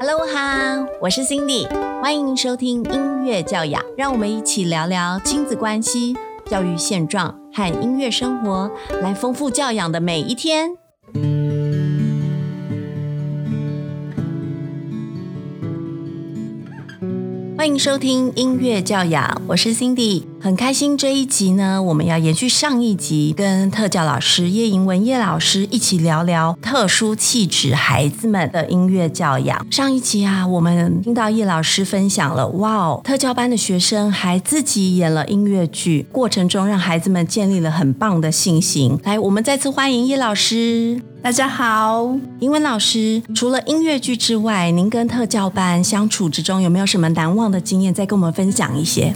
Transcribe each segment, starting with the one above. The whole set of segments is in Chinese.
Hello 哈，我是 Cindy，欢迎收听音乐教养，让我们一起聊聊亲子关系、教育现状和音乐生活，来丰富教养的每一天。欢迎收听音乐教养，我是 Cindy，很开心这一集呢，我们要延续上一集，跟特教老师叶莹文叶老师一起聊聊特殊气质孩子们的音乐教养。上一集啊，我们听到叶老师分享了，哇哦，特教班的学生还自己演了音乐剧，过程中让孩子们建立了很棒的信心。来，我们再次欢迎叶老师。大家好，英文老师，除了音乐剧之外，您跟特教班相处之中有没有什么难忘的经验？再跟我们分享一些。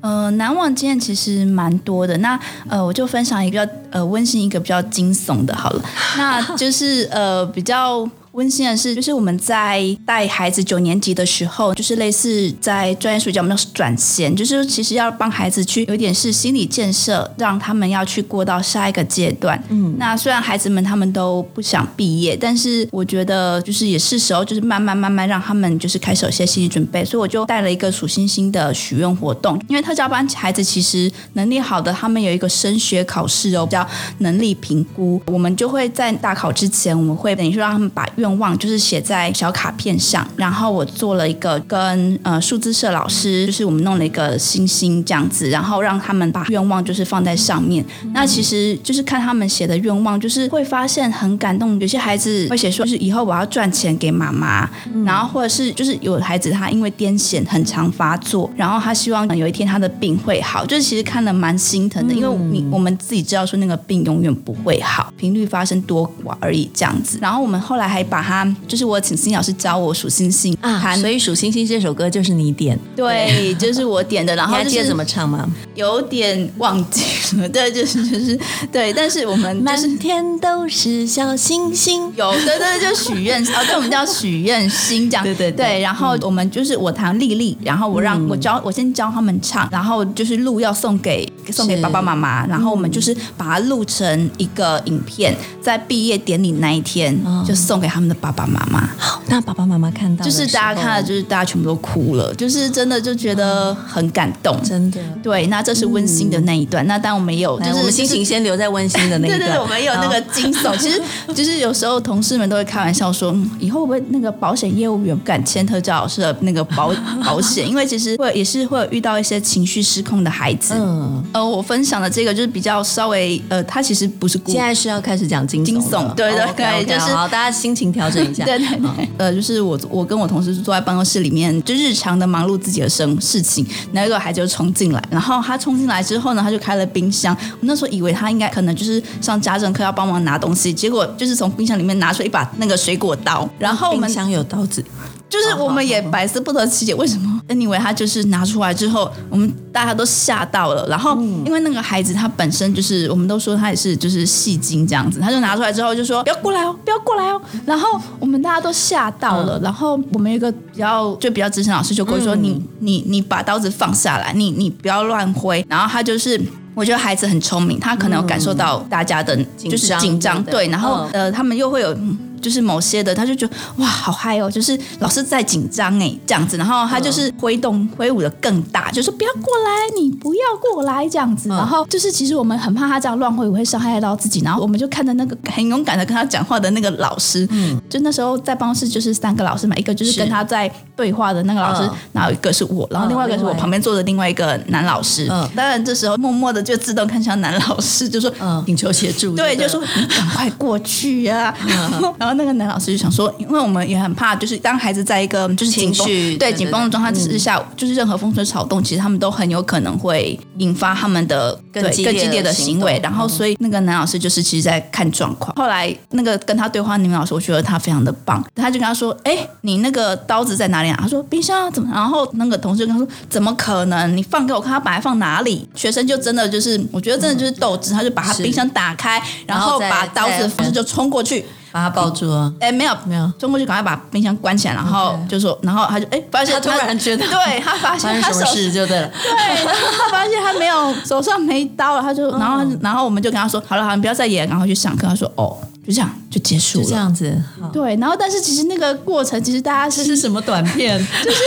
呃，难忘经验其实蛮多的。那呃，我就分享一个呃温馨，一个比较惊悚的，好了，那就是呃比较。温馨的是，就是我们在带孩子九年级的时候，就是类似在专业术语叫我们转衔，就是其实要帮孩子去有点是心理建设，让他们要去过到下一个阶段。嗯，那虽然孩子们他们都不想毕业，但是我觉得就是也是时候，就是慢慢慢慢让他们就是开始有些心理准备，所以我就带了一个数星星的许愿活动。因为特教班孩子其实能力好的，他们有一个升学考试哦，叫能力评估，我们就会在大考之前，我们会等于说让他们把。愿望就是写在小卡片上，然后我做了一个跟呃数字社老师，就是我们弄了一个星星这样子，然后让他们把愿望就是放在上面。那其实就是看他们写的愿望，就是会发现很感动。有些孩子会写说，就是以后我要赚钱给妈妈，然后或者是就是有孩子他因为癫痫很常发作，然后他希望有一天他的病会好，就是其实看了蛮心疼的，因为你我们自己知道说那个病永远不会好，频率发生多寡而已这样子。然后我们后来还。把它就是我请新老师教我数星星啊，所以数星星这首歌就是你点，对，就是我点的。然后记得怎么唱吗？有点忘记了，对，就是就是对。但是我们满天都是小星星，有对对，就许愿哦，对，我们叫许愿星这样，对对对。然后我们就是我弹丽丽，然后我让我教我先教他们唱，然后就是录要送给送给爸爸妈妈，然后我们就是把它录成一个影片，在毕业典礼那一天就送给他。他们的爸爸妈妈，好，那爸爸妈妈看到，就是大家看了，就是大家全部都哭了，就是真的就觉得很感动，真的。对，那这是温馨的那一段。那当我们有，就是我们心情先留在温馨的那一段。对对，我们有那个惊悚。其实，就是有时候同事们都会开玩笑说，以后会不会那个保险业务员不敢签特教老师的那个保保险？因为其实会也是会有遇到一些情绪失控的孩子。嗯，呃，我分享的这个就是比较稍微，呃，他其实不是现在是要开始讲惊惊悚，对对对，就是好，大家心情。调整一下，对对对，呃，就是我我跟我同事坐在办公室里面，就日常的忙碌自己的生事情，那个孩子就冲进来，然后他冲进来之后呢，他就开了冰箱，我那时候以为他应该可能就是上家政课要帮忙拿东西，结果就是从冰箱里面拿出一把那个水果刀，然后冰箱有刀子。就是我们也百思不得其解，为什么？Anyway，他就是拿出来之后，我们大家都吓到了。然后，因为那个孩子他本身就是，我们都说他也是就是戏精这样子，他就拿出来之后就说：“不要过来哦，不要过来哦。”然后我们大家都吓到了。然后我们一个比较就比较资深老师就跟我说：“你你你把刀子放下来，你你不要乱挥。”然后他就是，我觉得孩子很聪明，他可能有感受到大家的就是紧张，对。然后呃，他们又会有。就是某些的，他就觉得哇，好嗨哦！就是老师在紧张哎，这样子，然后他就是挥动挥舞的更大，就说不要过来，你不要过来这样子。然后就是其实我们很怕他这样乱挥舞会伤害到自己，然后我们就看着那个很勇敢的跟他讲话的那个老师，嗯，就那时候在办公室就是三个老师嘛，一个就是跟他在对话的那个老师，然后一个是我，然后另外一个是我旁边坐的另外一个男老师。嗯，当然这时候默默的就自动看向男老师，就说嗯，请求协助，对，就说你赶快过去呀，然后。那个男老师就想说，因为我们也很怕，就是当孩子在一个就是紧绷对紧绷的状态之下，就是任何风吹草动，其实他们都很有可能会引发他们的更更激烈的行为。然后，所以那个男老师就是其实在看状况。后来那个跟他对话的女老师，我觉得他非常的棒，他就跟他说：“哎，你那个刀子在哪里啊？”他说：“冰箱怎么？”然后那个同事跟他说：“怎么可能？你放给我看，他把它放哪里？”学生就真的就是，我觉得真的就是斗志，他就把他冰箱打开，然后把刀子方式就冲过去。把他抱住了！哎，没有没有，冲过去赶快把冰箱关起来，然后就说，然后他就哎发现他突然觉得，对他发现他什么事就对了，对，他发现他没有手上没刀了，他就然后然后我们就跟他说，好了好了，你不要再演，赶快去上课。他说哦。就这样就结束了。就这样子，对，然后但是其实那个过程，其实大家是这是什么短片？就是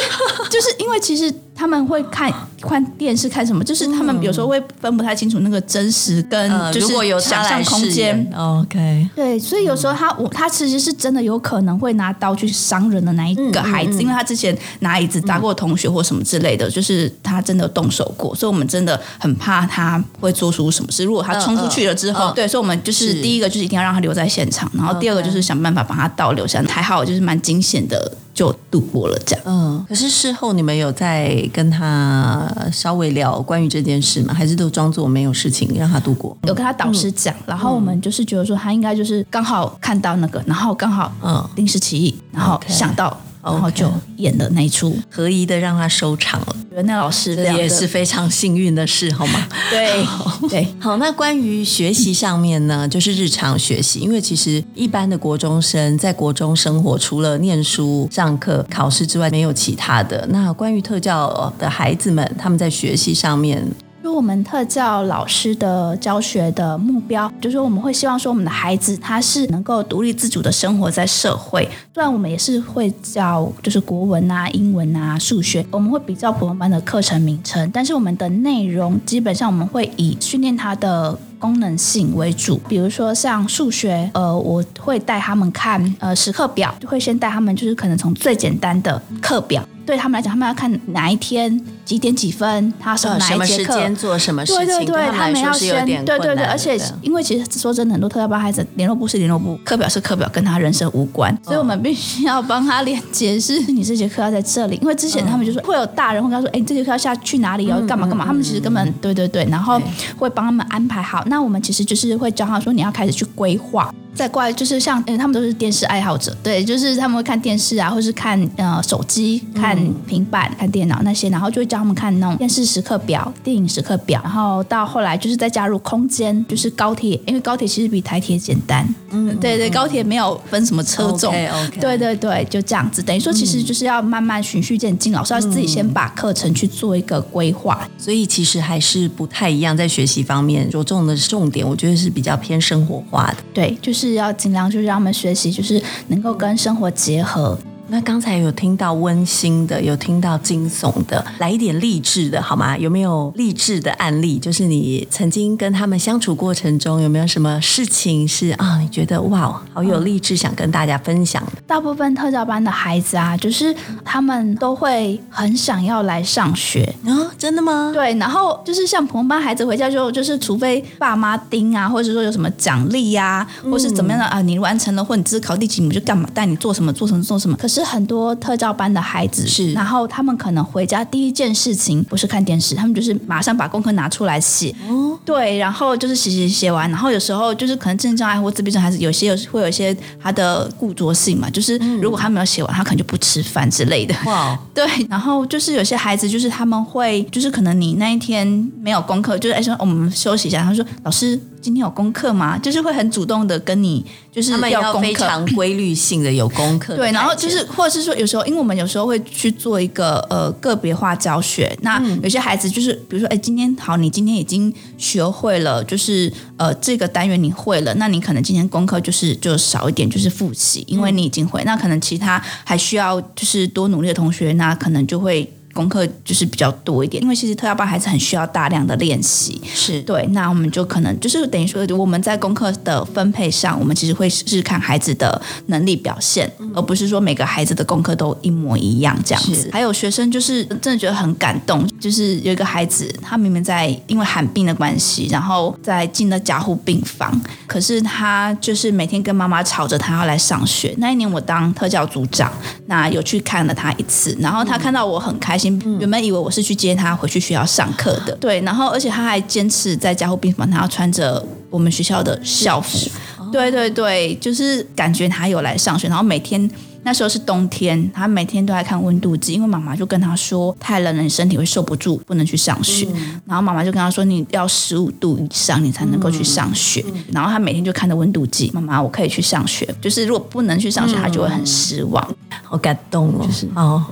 就是因为其实他们会看看电视看什么，就是他们有时候会分不太清楚那个真实跟呃，就是如果有想象空间演。，OK，对，所以有时候他我他其实是真的有可能会拿刀去伤人的那一个孩子，因为他之前拿椅子砸过同学或什么之类的，就是他真的动手过，所以我们真的很怕他会做出什么事。如果他冲出去了之后，对，所以我们就是是第一个就是一定要让他留在现场，然后第二个就是想办法把他倒流下来。还好就是蛮惊险的，就度过了这样。嗯，可是事后你们有在跟他稍微聊关于这件事吗？还是都装作没有事情让他度过？有跟他导师讲，然后我们就是觉得说他应该就是刚好看到那个，然后刚好嗯临时起意，然后想到，然后就演的那一出。合宜的让他收场了，觉得那老师也是非常幸运的事，好吗？对 对好，那关于学习上面呢，就是日常学习，因为其实一般的国中生在国中生活，除了念书、上课、考试之外，没有其他的。那关于特教的孩子们，他们在学习上面，就我们特教老师的教学的目标，就是说我们会希望说我们的孩子他是能够独立自主的生活在社会。虽然我们也是会教就是国文啊、英文啊、数学，我们会比较普通班的课程名称，但是我们的内容基本上我们会以训练他的。功能性为主，比如说像数学，呃，我会带他们看呃时刻表，就会先带他们就是可能从最简单的课表，对他们来讲，他们要看哪一天几点几分，他上呃，哪什么时一节课，间做什么事情，对对对，他们要先对对对，而且因为其实说真的，很多特教班孩子联络部是联络部，课表是课表，跟他人生无关，所以我们必须要帮他连解释你这节课要在这里，因为之前他们就说会有大人会跟他说，哎，你这节课要下去哪里，要干嘛干嘛，他们其实根本对对对，然后会帮他们安排好。那我们其实就是会教他说，你要开始去规划。再过来就是像，呃，他们都是电视爱好者，对，就是他们会看电视啊，或是看呃手机、看平板、看电脑那些，然后就会教他们看那种电视时刻表、电影时刻表，然后到后来就是再加入空间，就是高铁，因为高铁其实比台铁简单，嗯，对对，高铁没有分什么车种 OK，OK。对对对，就这样子，等于说其实就是要慢慢循序渐进，老师要自己先把课程去做一个规划，所以其实还是不太一样，在学习方面着重的重点，我觉得是比较偏生活化的。对，就是是要尽量就是让他们学习，就是能够跟生活结合，那刚才有听到温馨的，有听到惊悚的，来一点励志的好吗？有没有励志的案例？就是你曾经跟他们相处过程中，有没有什么事情是啊，你觉得哇，好有励志，想跟大家分享的？大部分特教班的孩子啊，就是他们都会很想要来上学，啊，真的吗？对，然后就是像普通班孩子回家之后就是，除非爸妈盯啊，或者说有什么奖励呀、或是怎么样的啊，你完成了或你这次考第几名就干嘛，带你做什么做什么做什么。可是很多特教班的孩子是。然后他们可能回家第一件事情不是看电视，他们就是马上把功课拿出来写。哦，对，然后就是写写写完，然后有时候就是可能智能障碍或自闭症孩子，有些有会有一些他的固着性嘛，就是如果他没有写完，他可能就不吃饭之类的。哇，对，然后就是有些孩子，就是他们会，就是可能你那一天没有功课，就是哎说、哦我们休息一下，他说老师今天有功课吗？就是会很主动的跟你，就是他们要。非常规律性的有功课对，然后就是，或者是说，有时候，因为我们有时候会去做一个呃个别化教学。那有些孩子就是，比如说，哎，今天好，你今天已经学会了，就是呃这个单元你会了，那你可能今天功课就是就少一点，就是复习，因为你已经会。那可能其他还需要就是多努力的同学，那可能就会功课就是比较多一点，因为其实特教班孩子很需要大量的练习。是对，那我们就可能就是等于说，我们在功课的分配上，我们其实会是看孩子的能力表现，而不是说每个孩子的功课都一模一样这样子。还有学生就是真的觉得很感动，就是有一个孩子，他明明在因为罕病的关系，然后在进了加护病房，可是他就是每天跟妈妈吵着他要来上学。那一年我当特教组长，那有去看了他一次，然后他看到我很开心，原本以为我是去接他回去学校上课的，对，然后而且他还坚持在加护病房，他要穿着我们学校的校服，对对对，就是感觉他有来上学，然后每天。那时候是冬天，他每天都在看温度计，因为妈妈就跟他说太冷了，你身体会受不住，不能去上学。然后妈妈就跟他说，你要十五度以上你才能够去上学。然后他每天就看着温度计，妈妈我可以去上学。就是如果不能去上学，他就会很失望。好感动哦，就是哦，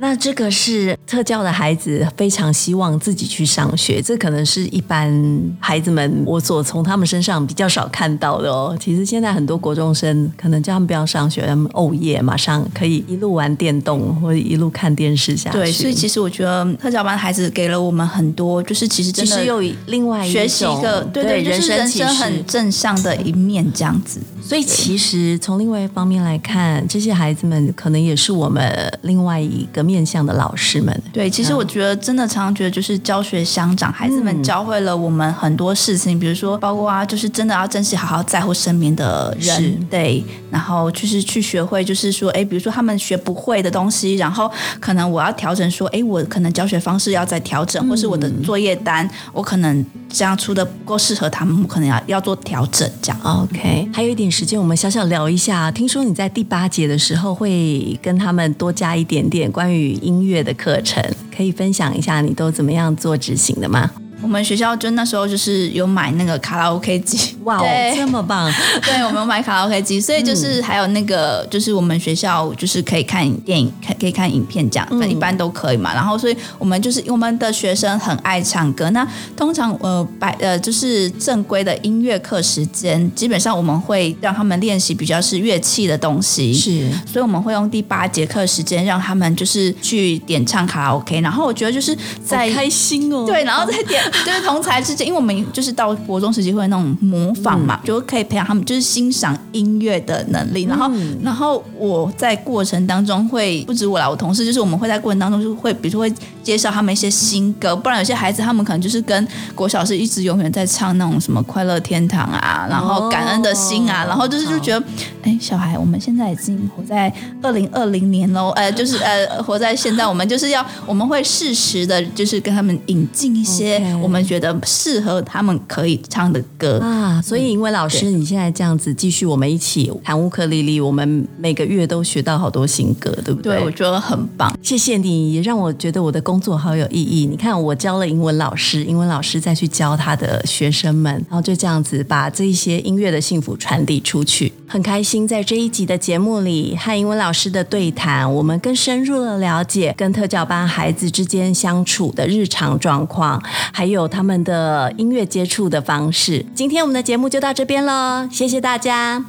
那这个是特教的孩子非常希望自己去上学，这可能是一般孩子们我所从他们身上比较少看到的哦。其实现在很多国中生可能叫他们不要上学，他们哦耶，马上可以一路玩电动或者一路看电视下去。对，所以其实我觉得特教班的孩子给了我们很多，就是其实真的有另外学习一个对对，就是人生很正向的一面这样子。所以其实从另外一方面来看，这些孩子们可能也是我们另外一个面向的老师们。对，其实我觉得真的常常觉得就是教学相长，孩子们教会了我们很多事情，比如说包括啊，就是真的要珍惜、好好在乎身边的人，对，然后就是去学会，就是说，哎，比如说他们学不会的东西，然后可能我要调整，说，哎，我可能教学方式要再调整，或是我的作业单，我可能这样出的不够适合他们，我可能要要做调整，这样。OK，还有一点。时间我们小小聊一下。听说你在第八节的时候会跟他们多加一点点关于与音乐的课程，可以分享一下你都怎么样做执行的吗？我们学校就那时候就是有买那个卡拉 OK 机，哇，这么棒！对，我们有买卡拉 OK 机，所以就是还有那个，就是我们学校就是可以看电影，看可以看影片这样，那一般都可以嘛。然后，所以我们就是我们的学生很爱唱歌，那通常呃白呃就是正规的音乐课时间，基本上我们会让他们练习比较是乐器的东西，是，所以我们会用第八节课时间让他们就是去点唱卡拉 OK，然后我觉得就是在开心哦，对，然后再点。就是同才之间，因为我们就是到国中时期会那种模仿嘛，就可以培养他们就是欣赏音乐的能力。然后，然后我在过程当中会不止我啦，我同事就是我们会在过程当中就会，比如说会介绍他们一些新歌。不然有些孩子他们可能就是跟国小是一直永远在唱那种什么快乐天堂啊，然后感恩的心啊，然后就是就觉得，哎，小孩，我们现在已经活在二零二零年喽，呃，就是呃，活在现在，我们就是要我们会适时的，就是跟他们引进一些。我们觉得适合他们可以唱的歌啊，所以因为老师你现在这样子继续，我们一起弹乌克丽丽，我们每个月都学到好多新歌，对不对？对，我觉得很棒。谢谢你，也让我觉得我的工作好有意义。你看，我教了英文老师，英文老师再去教他的学生们，然后就这样子把这一些音乐的幸福传递出去。很开心在这一集的节目里和英文老师的对谈，我们更深入的了解跟特教班孩子之间相处的日常状况，还有他们的音乐接触的方式。今天我们的节目就到这边喽，谢谢大家。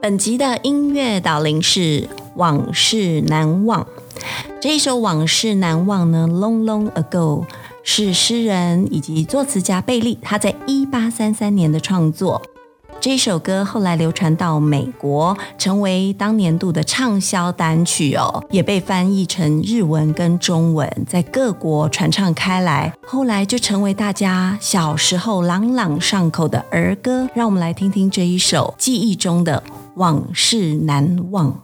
本集的音乐导聆是《往事难忘》这一首《往事难忘》呢，Long Long Ago 是诗人以及作词家贝利他在一八三三年的创作。这首歌后来流传到美国，成为当年度的畅销单曲哦，也被翻译成日文跟中文，在各国传唱开来。后来就成为大家小时候朗朗上口的儿歌。让我们来听听这一首记忆中的往事难忘。